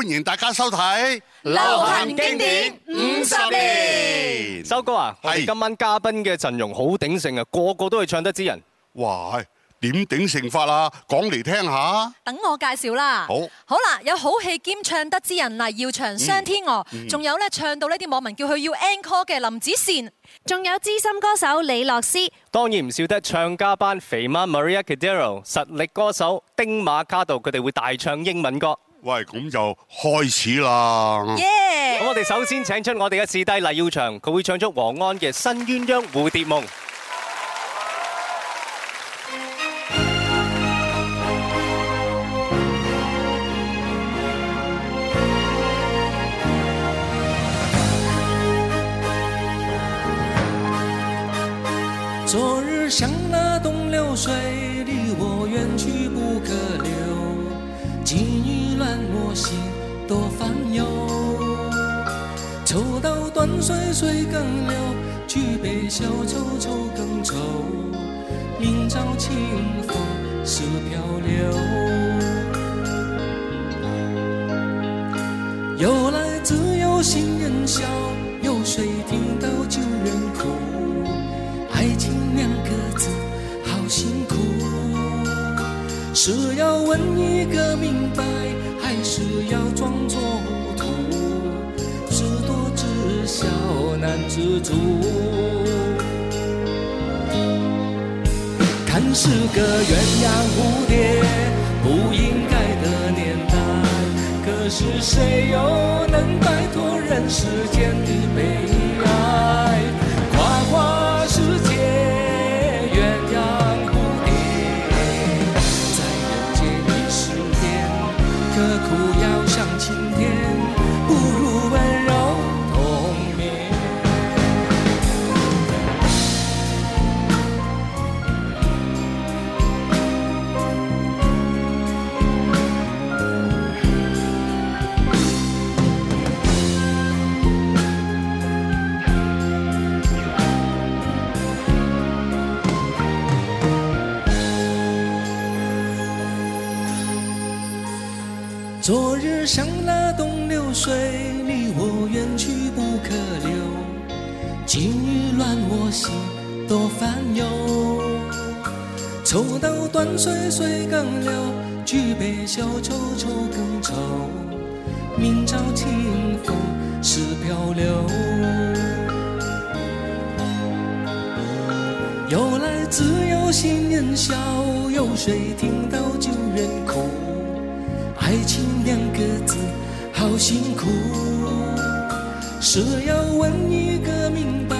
歡迎大家收睇流行經典五十年。收歌啊，今晚嘉賓嘅陣容好鼎盛啊，個個都係唱得之人。哇，點鼎盛法啊？講嚟聽下。等我介紹啦。好。好啦，有好戲兼唱得之人嚟，耀祥、双天鵝。仲有咧唱到呢啲網民叫佢要 a n c h o r 嘅林子善，仲有资深歌手李樂詩。當然唔少得唱家班肥媽 m a r i a c a d e r o 實力歌手丁馬卡道，佢哋會大唱英文歌。喂，咁就開始啦！咁我哋首先請出我哋嘅師弟黎耀祥，佢會唱出黃安嘅《新鸳鸯蝴蝶夢》。昨日像那東流水，離我遠去不可留，今乱我心，多烦忧。抽刀断水，水更流；举杯消愁，愁更愁。明朝清风，似漂流。由来自有新人笑，有谁听到旧人哭？爱情两个字，好辛苦，是要问一个明白。还是要装作糊涂，知多知少难知足。看是个鸳鸯蝴蝶不应该的年代，可是谁又能摆脱人世间的悲哀？情欲乱我心，多烦忧。抽刀断水，水更流；举杯消愁，愁更愁。明朝清风是漂流。有来自有心人笑，有谁听到旧人哭？爱情两个字，好辛苦。是要问一个明白。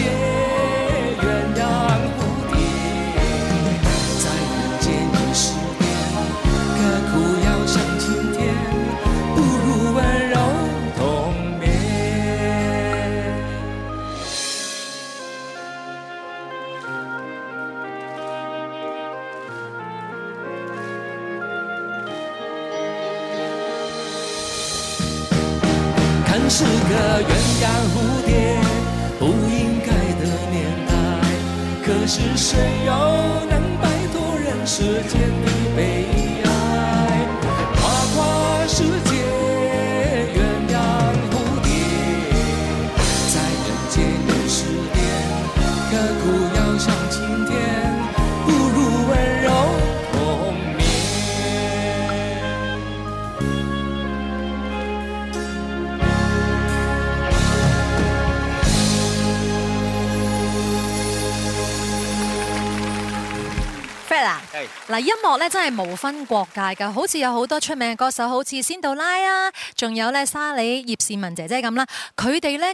是谁又能摆脱人世间的悲？嗱，音樂咧真係無分國界㗎，好似有好多出名嘅歌手，好似仙杜拉啊，仲有咧沙莉葉倩文姐姐咁啦，佢哋咧。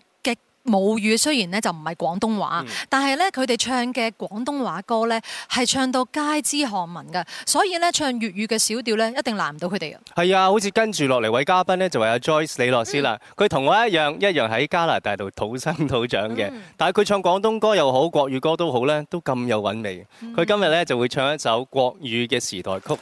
母語雖然咧就唔係廣東話，但係咧佢哋唱嘅廣東話歌咧係唱到街知巷聞嘅，所以咧唱粵語嘅小調咧一定難唔到佢哋啊！係啊，好似跟住落嚟位嘉賓咧就係阿 Joyce 李洛斯啦，佢同我一樣一樣喺加拿大度土生土長嘅，但係佢唱廣東歌又好，國語歌都好咧，都咁有韻味。佢今日咧就會唱一首國語嘅時代曲。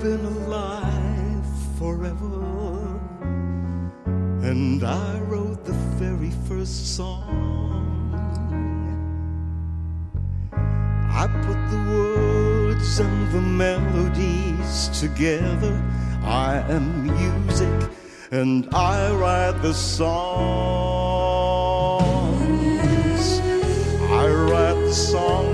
I've been alive forever. And I wrote the very first song. I put the words and the melodies together. I am music and I write the songs. I write the songs.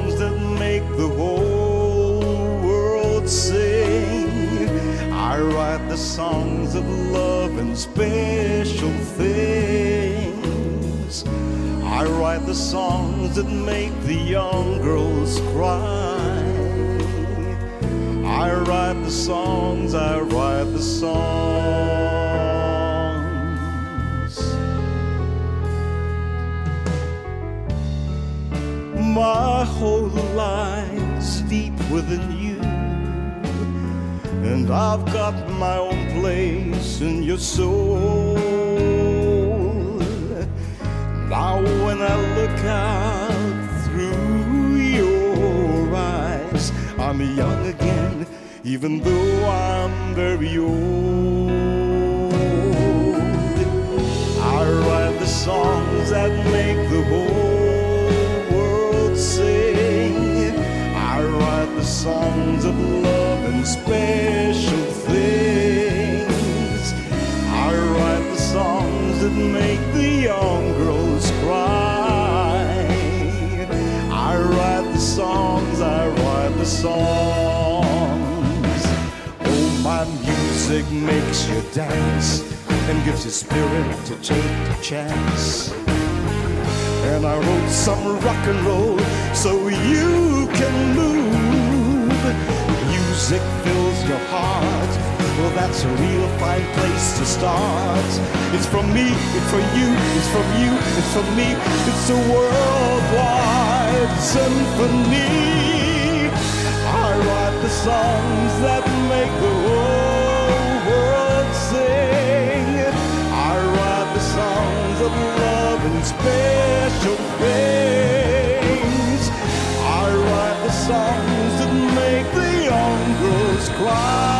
I write the songs of love and special things. I write the songs that make the young girls cry. I write the songs, I write the songs. My whole life's deep within you and I've got my own place in your soul. Now, when I look out through your eyes, I'm young again, even though I'm very old. I write the songs that make the whole. songs of love and special things. I write the songs that make the young girls cry. I write the songs, I write the songs. Oh, my music makes you dance and gives you spirit to take the chance. And I wrote some rock and roll so you can move. Music fills your heart. Well, that's a real fine place to start. It's from me, it's for you, it's from you, it's from me. It's a worldwide symphony. I write the songs that make the whole world sing. I write the songs of love and special things. I write the songs squad.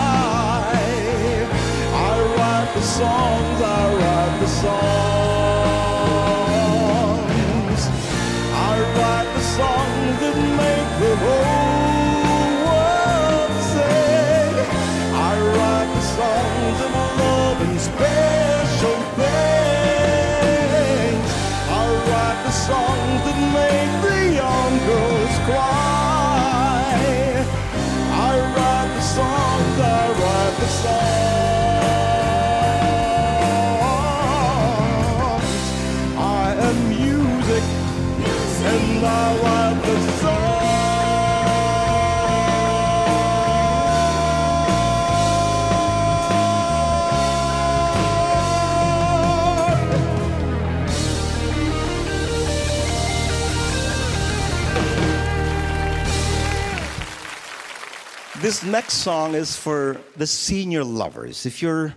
this next song is for the senior lovers. If you're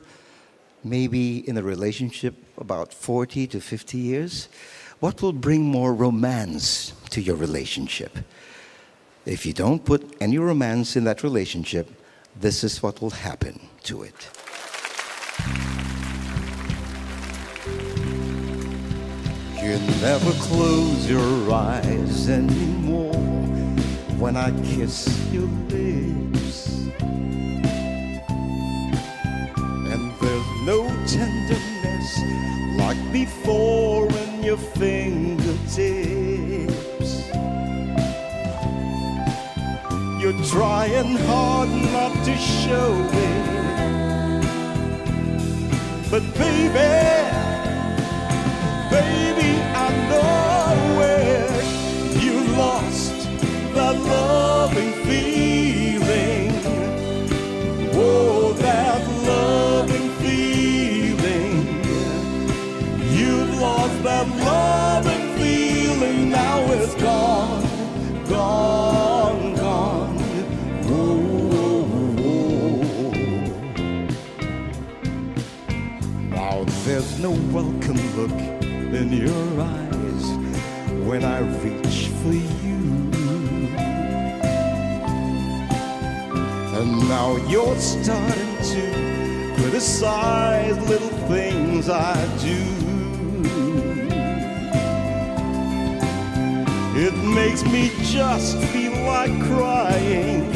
maybe in a relationship about 40 to 50 years, what will bring more romance to your relationship? If you don't put any romance in that relationship, this is what will happen to it. You never close your eyes anymore when I kiss your lips. And there's no tenderness like before in your fingertips. You're trying hard not to show it. But baby, baby, I know it loving feeling. Oh, that loving feeling. You've lost that loving feeling. Now it's gone, gone, gone. Oh, Now there's no welcome look in your eyes when I reach for you Now you're starting to criticize little things I do. It makes me just feel like crying.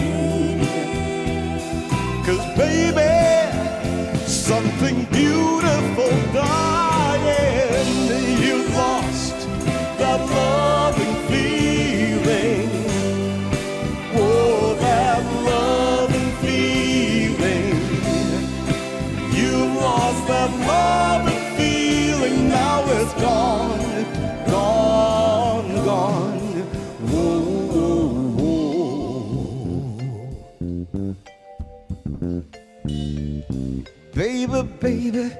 Cause baby, something beautiful died. baby,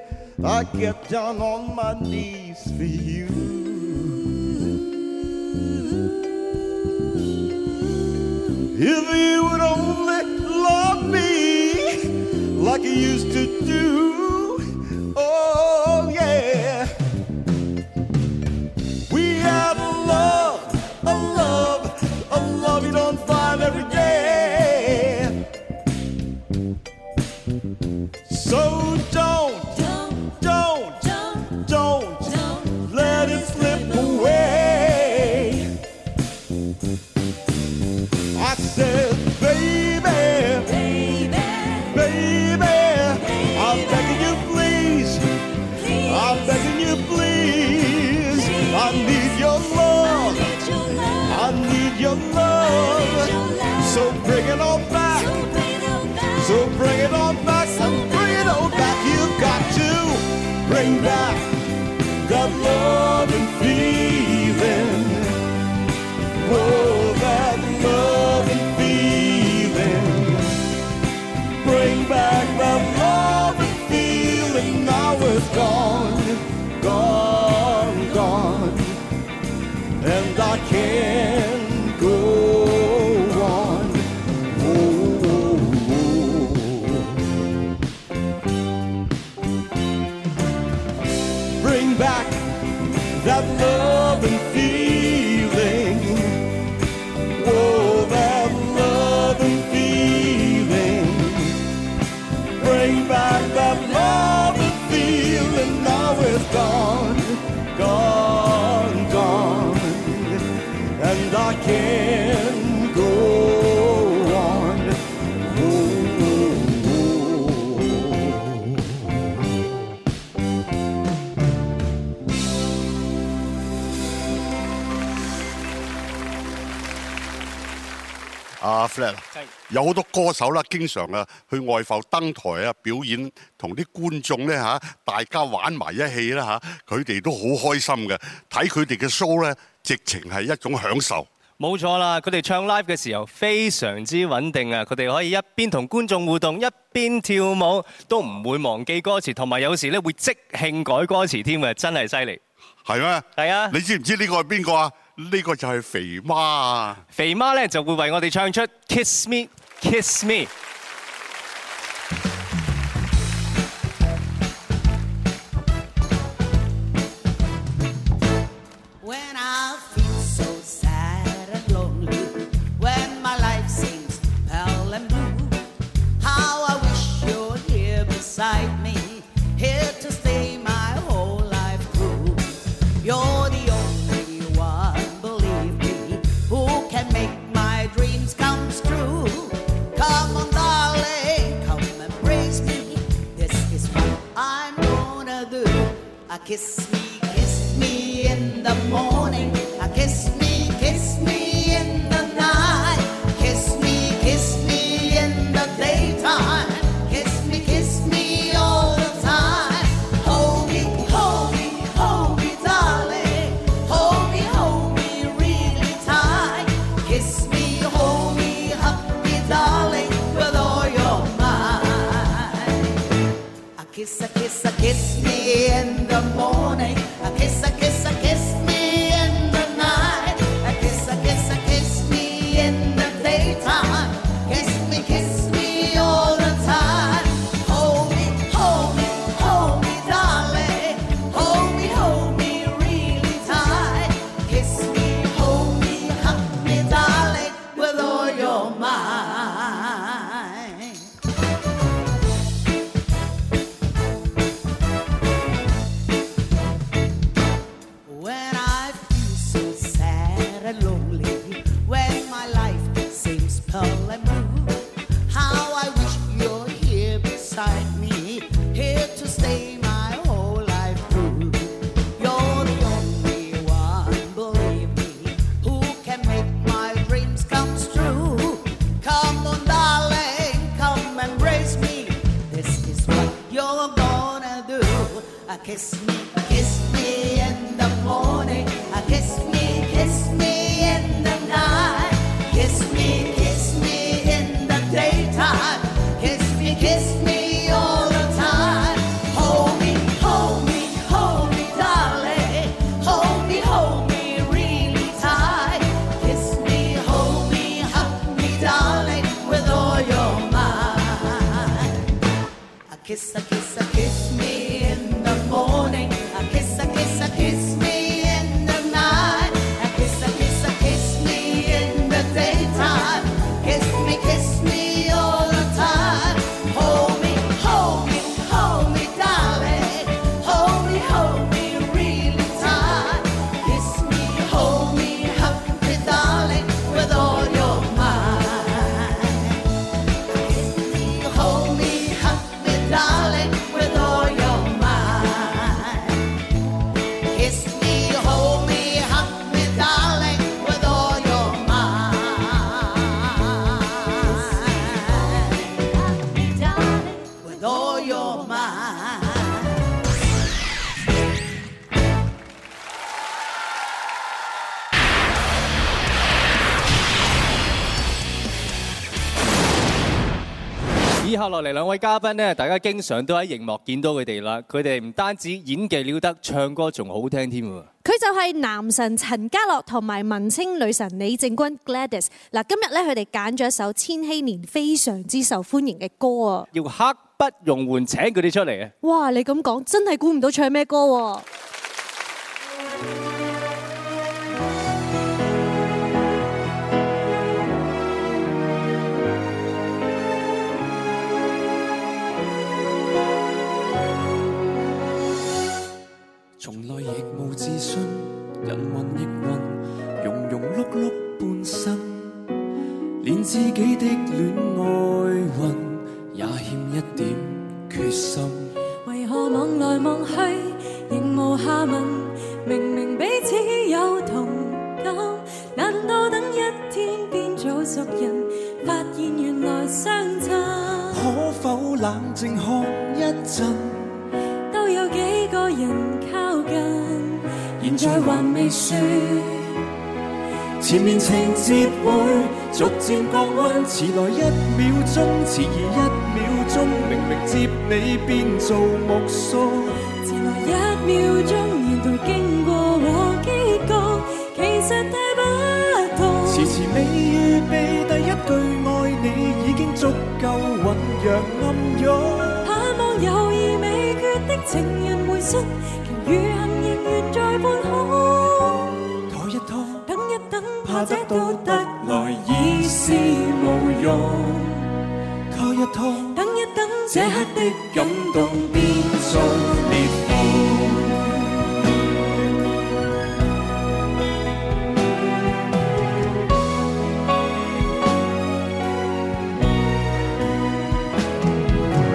I get down on my knees for you. If you would only love me like you used to do. 有好多歌手啦，經常啊去外埠登台啊表演，同啲觀眾咧嚇大家玩埋一氣啦嚇，佢哋都好開心嘅。睇佢哋嘅 show 咧，直情係一種享受。冇錯啦，佢哋唱 live 嘅時候非常之穩定啊！佢哋可以一邊同觀眾互動，一邊跳舞，都唔會忘記歌詞，同埋有時咧會即興改歌詞添嘅，真係犀利。係咩？係啊！你知唔知呢個係邊個啊？呢個就係肥媽啊！肥媽咧就會為我哋唱出 Kiss Me。Kiss Me. kiss kiss me in 接下落嚟兩位嘉賓咧，大家經常都喺熒幕見到佢哋啦。佢哋唔單止演技了得，唱歌仲好聽添。佢就係男神陳家樂同埋文青女神李正君 Gladys。嗱，今日咧佢哋揀咗一首千禧年非常之受歡迎嘅歌啊，要刻不容緩請佢哋出嚟啊！哇，你咁講真係估唔到唱咩歌喎！运亦运，庸庸碌碌半生，连自己的恋爱运也欠一点决心。为何望来望去仍无下文？明明彼此有同感，难道等一天变做熟人，发现原来相差？可否冷静看一阵？还未说，前面情节会逐渐降温。迟来一秒钟，迟疑一秒钟，明明接你变做目送，迟来一秒钟，沿途经过和结局，其实太不同。迟迟未预备第一句爱你，已经足够酝酿暗涌。盼望有疑未决的情人回信，情与恨仍然在。得到得来已是无用，拖一拖，等一等，这刻的感动变作裂痕。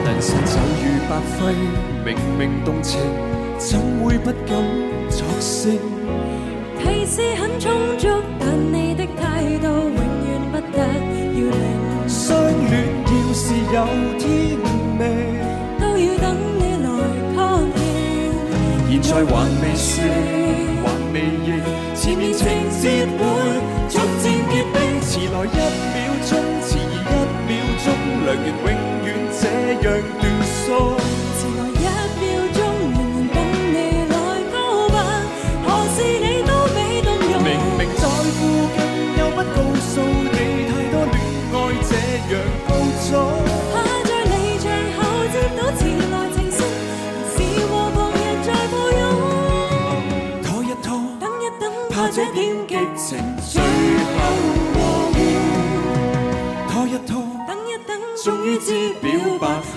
但是就如白费，明明动情，怎会不敢作声？是很充足，但你的态度永远不得要领。相恋，要是有天命，都要等你来确认。现在还未说，还未认，前面情节会逐渐结冰。迟来一秒钟，迟一秒钟，良缘永远这样断送。不告诉你，太多恋爱这样告终。怕在前情和抱拖一拖，等一等，怕激情最后和完。拖一拖，等一等，终于知表白。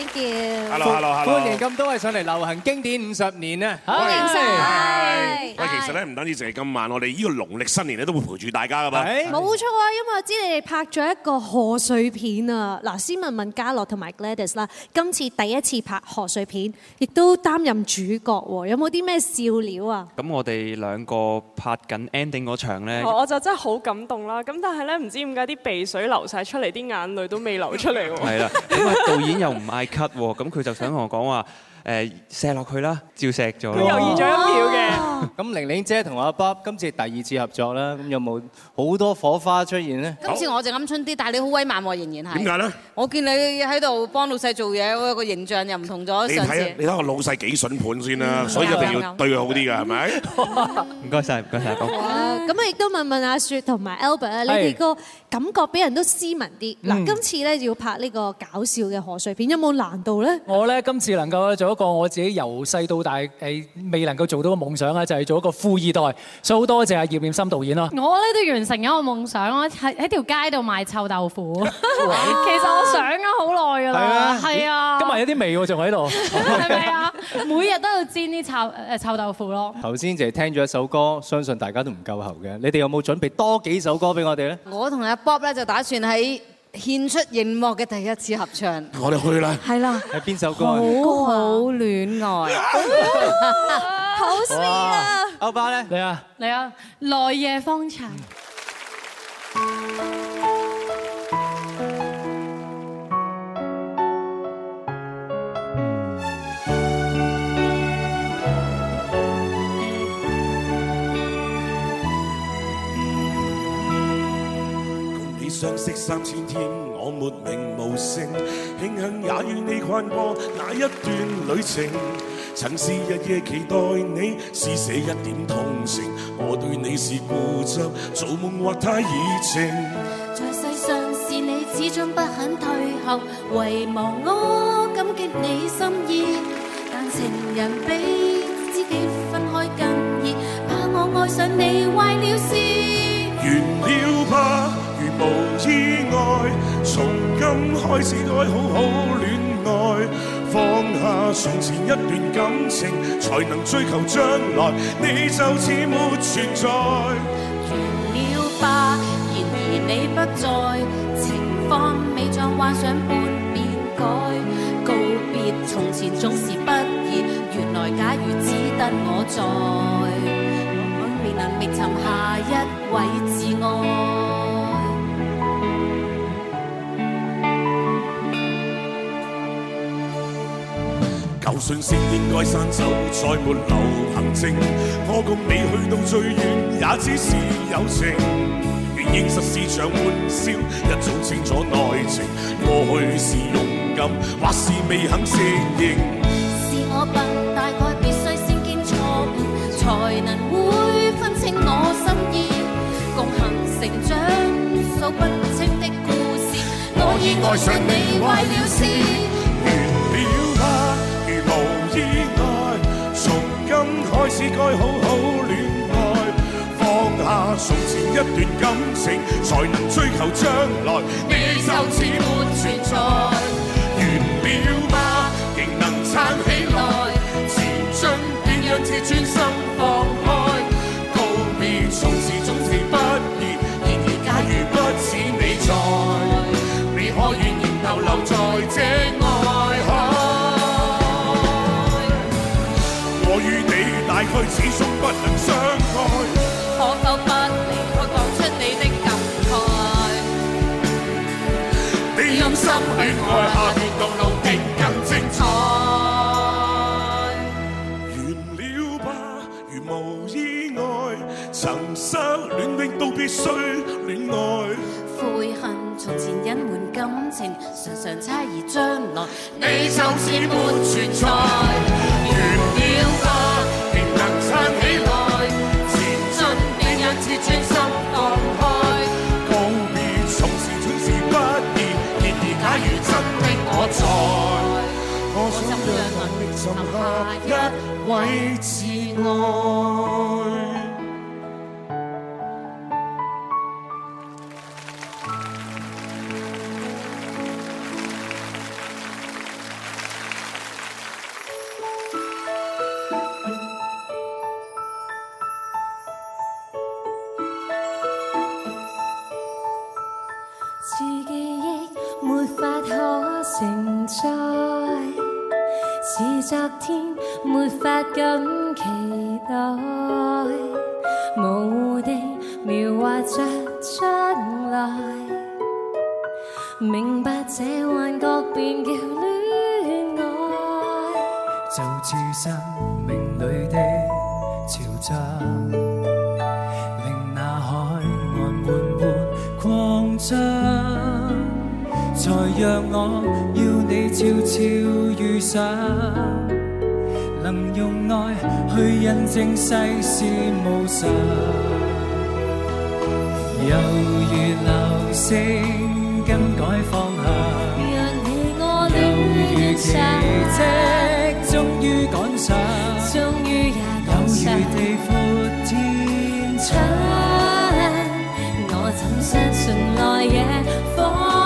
thank you，hello hello hello，歡迎咁多位上嚟流行經典五十年啊！歡迎，嗨，喂，其實咧唔單止成係今晚，我哋呢個農曆新年咧都會陪住大家噶嘛，冇錯啊，因為我知你哋拍咗一個賀歲片啊，嗱，先問問嘉樂同埋 Gladys 啦，今次第一次拍賀歲片，亦都擔任主角喎，有冇啲咩笑料啊？咁我哋兩個拍緊 ending 嗰場咧，我就真係好感動啦，咁但係咧唔知點解啲鼻水流晒出嚟，啲眼淚都未流出嚟喎，係啦，咁啊導演又唔嗌。咳喎，咁佢就想同我講話。誒射落去啦，照石咗。佢猶豫咗一秒嘅。咁玲玲姐同阿 Bob 今次第二次合作啦，咁有冇好多火花出現咧？今次我就啱春啲，但係你好威猛喎，仍然係。點解咧？我見你喺度幫老細做嘢，個形象又唔同咗你睇下你睇老細幾筍盤先啦，所以一定要對佢好啲㗎，係咪？唔該晒，唔該晒。好。咁啊，亦都問問阿雪同埋 Albert 啊，你哋個感覺俾人都斯文啲。嗱，今次咧要拍呢個搞笑嘅賀歲片，有冇難度咧？我咧今次能夠做一。個我自己由細到大誒未能夠做到嘅夢想啊，就係做一個富二代，所以好多謝阿葉念心導演咯。我咧都完成咗個夢想咯，喺喺條街度賣臭豆腐。其實我想咗好耐噶啦，係啊，今日有啲味喎，仲喺度。係咪啊？每日都要煎啲臭誒臭豆腐咯。頭先就係聽咗一首歌，相信大家都唔夠喉嘅。你哋有冇準備多幾首歌俾我哋咧？我同阿 Bob 咧就打算喺。獻出熒幕嘅第一次合唱，我哋去啦，係啦，係邊首歌？好好戀愛，好先啊！歐巴咧，你啊，你啊，來夜芳塵。相识三千天，我没名无姓，庆幸也与你看过那一段旅程。曾是日夜期待你施舍一点同情，我对你是固执，做梦或太热情。在世上是你始终不肯退后，遗忘我感激你心意。但情人比知己分开更易，怕我爱上你坏了事，完了吧。无意外，从今开始该好好恋爱。放下从前一段感情，才能追求将来。你就似没存在，完了吧？然而你不在，情况未像幻想般变改。告别从前总是不易，原来假如只得我在，我许未能觅寻下一位挚爱。信息应该散走，再没留行迹。我共你去到最远，也只是友情。原认实是场玩笑，一早清楚内情。过去是勇敢，或是未肯承应。是我不大概，必须先见错误，才能会分清我心意。共行成长，数不清的故事。我已爱上你，坏了事。开始该好好恋爱，放下从前一段感情，才能追求将来。你就此没存在，完了吗？仍能撑起来，前进便让自尊心放开，告别从此总是不言。然而假如不只你在，你可愿仍逗留在这？相恋的都必须恋爱，悔恨从前隐瞒感情，常常猜疑将来。你就是没存在，完了吧，便能撑起来，前进便让刺穿心放开。告别从前总是不义，然而假如真的我在，我怎样能力寻下一位挚爱？紧期待，模糊地描画着将来。明白这幻觉便叫恋爱，就似生命里的潮涨，令那海岸缓缓扩张，才让我要你悄悄遇上。能用爱去印证世事无常，犹如流星更改方向。有如骑车终于赶上，终于也赶上。有如地阔天长，我怎相信来日。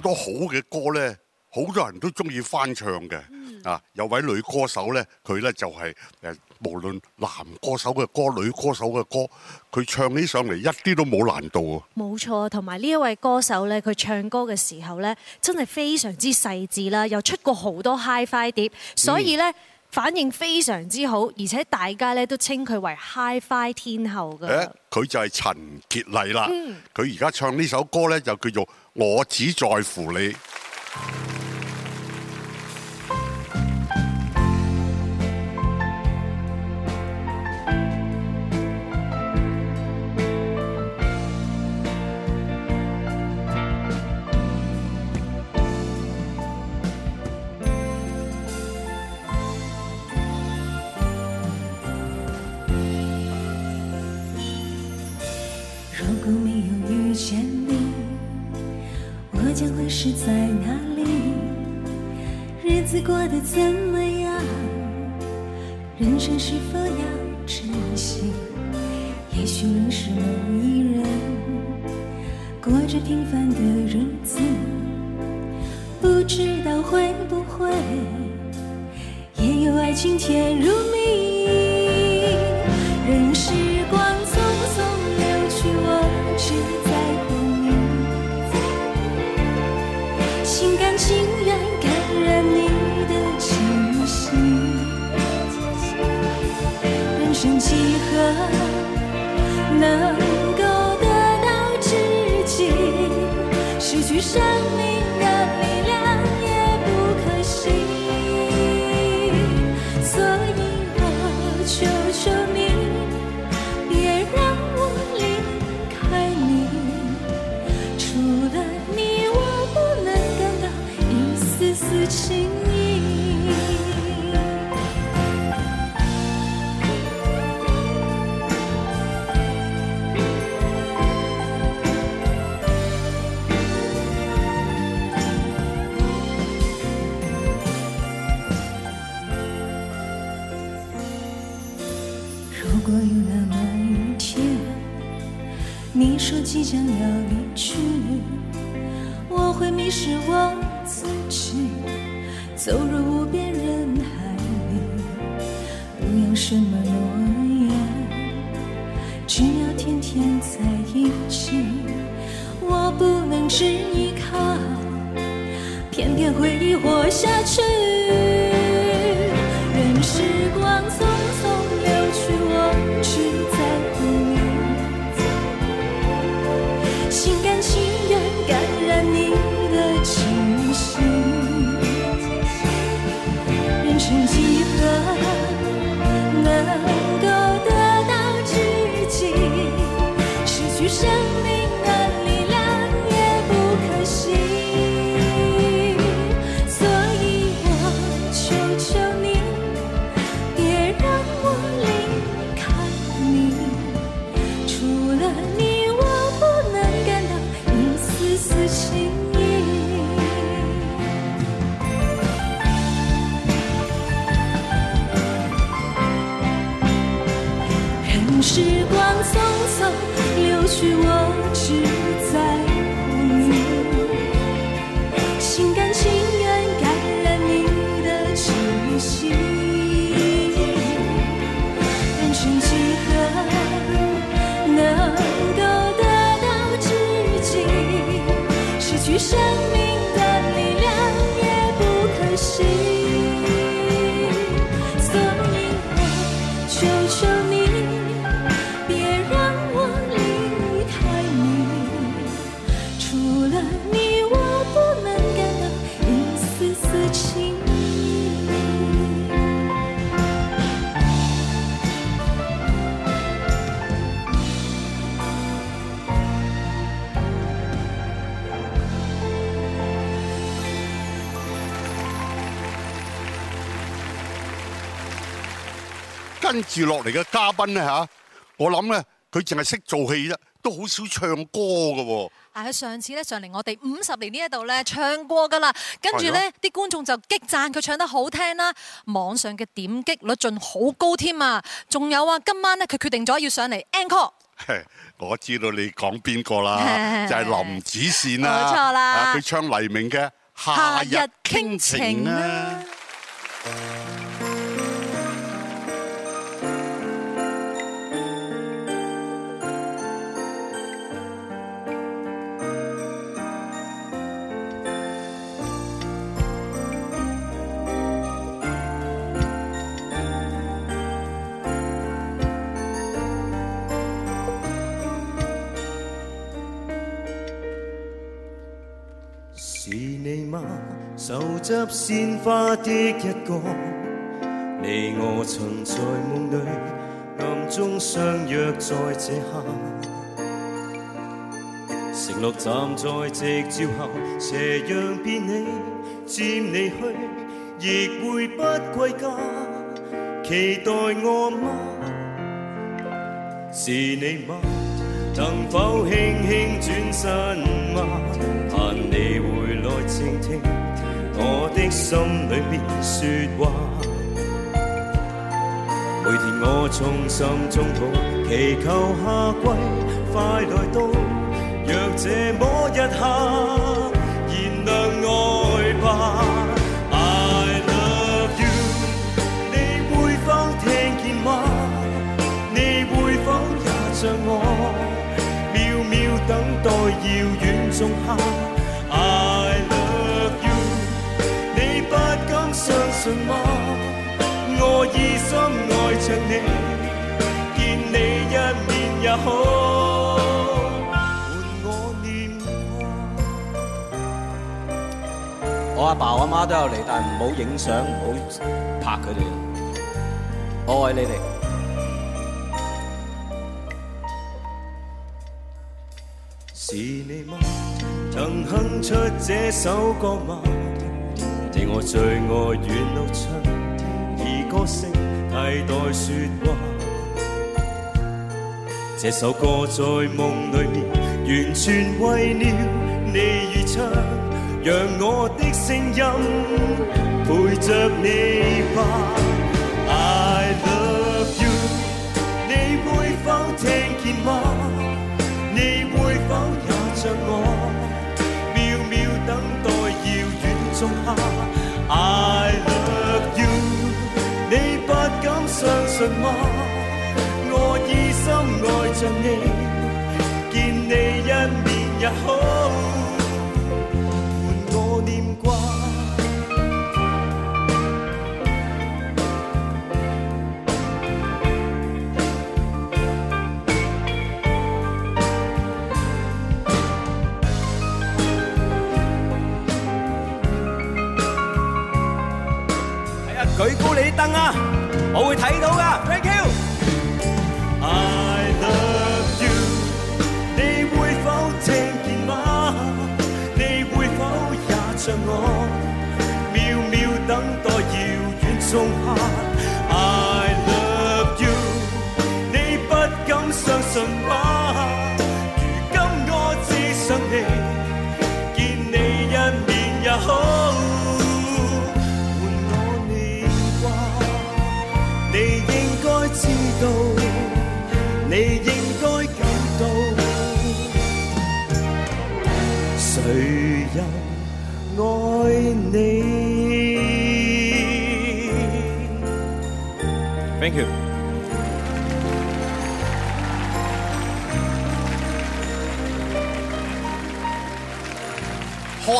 好多好嘅歌咧，好多人都中意翻唱嘅。啊，有位女歌手咧，佢咧就系诶，无论男歌手嘅歌、女歌手嘅歌，佢唱起上嚟一啲都冇难度啊！冇错，同埋呢一位歌手咧，佢唱歌嘅时候咧，真系非常之细致啦，又出过好多 h i f i 碟，所以咧反应非常之好，而且大家咧都称佢为 h i f i 天后嘅。佢就系陈洁丽啦。佢而家唱呢首歌咧，就叫做。我只在乎你。在哪里？日子过得怎么样？人生是否要珍惜？也许认识某一人，过着平凡的日子。so rude. 时光匆匆流去，我只跟住落嚟嘅嘉賓咧吓，我諗咧佢淨係識做戲啫，都好少唱歌噶。喎。但上次咧上嚟我哋五十年呢一度咧唱歌噶啦，跟住咧啲觀眾就激讚佢唱得好聽啦，網上嘅點擊率仲好高添啊！仲有啊，今晚咧佢決定咗要上嚟 anchor。我知道你講邊個啦，就係林子善啦，冇錯啦，佢唱黎明嘅《夏日傾情》啊。就执鲜花的一个，你我曾在梦里暗中相约在这刻。承诺站在夕照后，斜阳变你渐离去，亦会不归家，期待我吗？是你吗？能否轻轻转身吗？盼你回来听听。我的心里面说话，每天我从心中抱，祈求夏季快来到。若这么一刻燃亮爱吧，I love you，你会否听见吗？你会否也像我，秒秒等待遥远仲夏？我着你，一也阿爸我阿妈都有嚟，但系唔好影相，唔好拍佢哋。我爱你哋。是你吗？曾哼出这首歌吗？我最爱远路春天，以歌声替代说话。这首歌在梦里面，完全为了你而唱，让我的声音陪着你吧。I love you，你会否听见吗？看吗？我以心爱着你，见你一面也好，伴我念挂。系啊，举高你灯啊！我会睇到噶。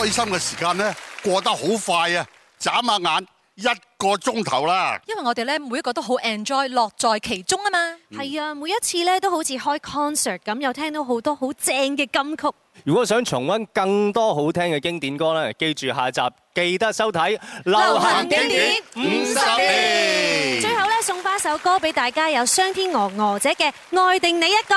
开心嘅时间咧过得好快啊！眨下眼一个钟头啦。因为我哋咧每一个都好 enjoy，乐在其中啊嘛。系啊，每一次咧都好似开 concert 咁，又听到好多好正嘅金曲。如果想重温更多好听嘅经典歌咧，记住下集记得收睇。流行经典五十年。最后咧送翻首歌俾大家，有双天鹅鹅姐嘅《爱定你一个》。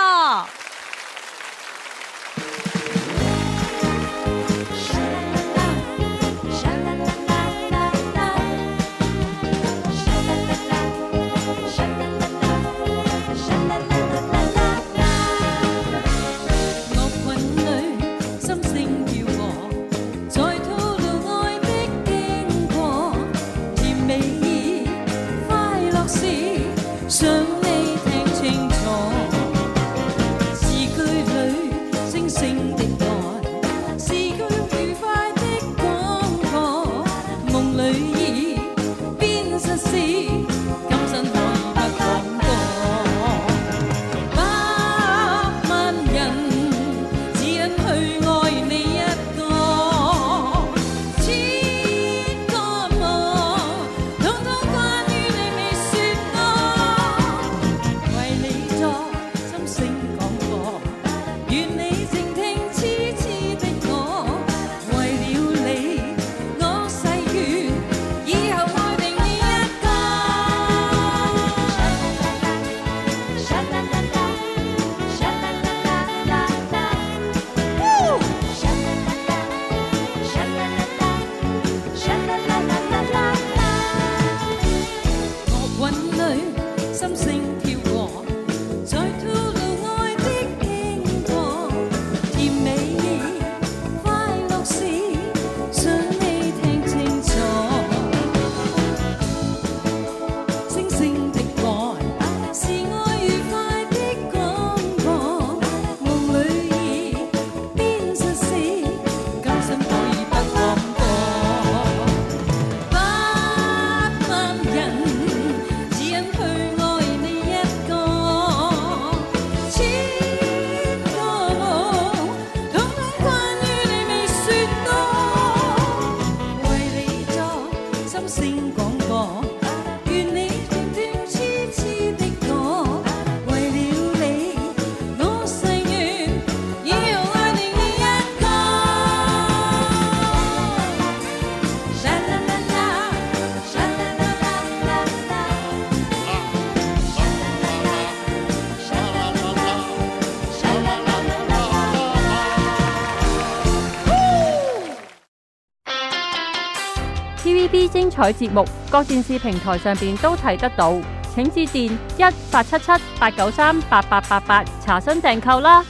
彩节目各电视平台上边都睇得到，请致电一八七七八九三八八八八查询订购啦。